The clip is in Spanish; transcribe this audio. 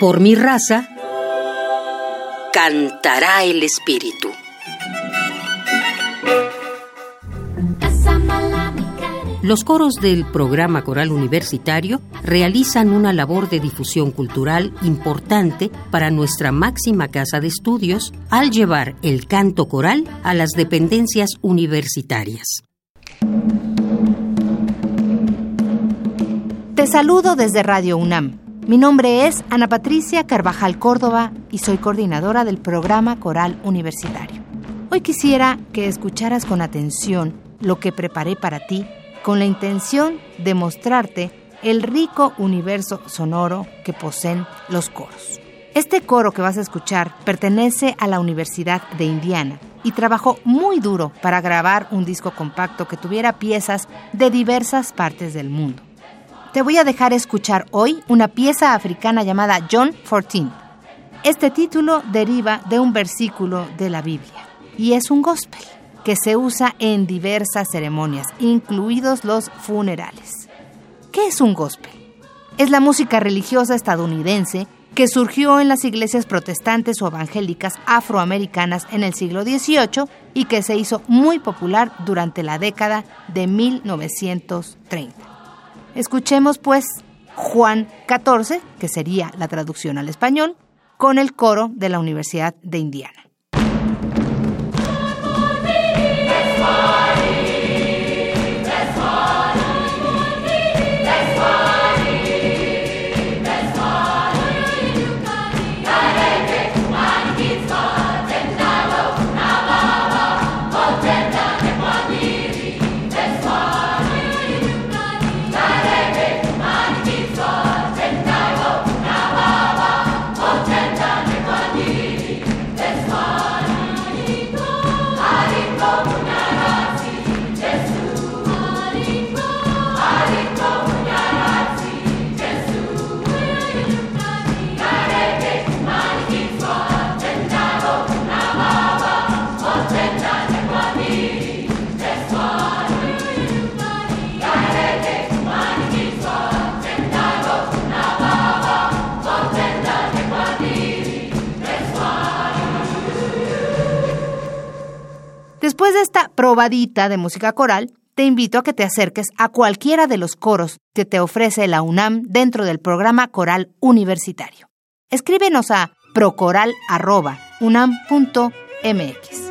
Por mi raza cantará el espíritu. Los coros del programa coral universitario realizan una labor de difusión cultural importante para nuestra máxima casa de estudios al llevar el canto coral a las dependencias universitarias. Te saludo desde Radio UNAM. Mi nombre es Ana Patricia Carvajal Córdoba y soy coordinadora del programa coral universitario. Hoy quisiera que escucharas con atención lo que preparé para ti con la intención de mostrarte el rico universo sonoro que poseen los coros. Este coro que vas a escuchar pertenece a la Universidad de Indiana y trabajó muy duro para grabar un disco compacto que tuviera piezas de diversas partes del mundo. Te voy a dejar escuchar hoy una pieza africana llamada John 14. Este título deriva de un versículo de la Biblia y es un gospel que se usa en diversas ceremonias, incluidos los funerales. ¿Qué es un gospel? Es la música religiosa estadounidense que surgió en las iglesias protestantes o evangélicas afroamericanas en el siglo XVIII y que se hizo muy popular durante la década de 1930. Escuchemos pues Juan 14, que sería la traducción al español, con el coro de la Universidad de Indiana. Después de esta probadita de música coral, te invito a que te acerques a cualquiera de los coros que te ofrece la UNAM dentro del programa coral universitario. Escríbenos a procoral.unam.mx.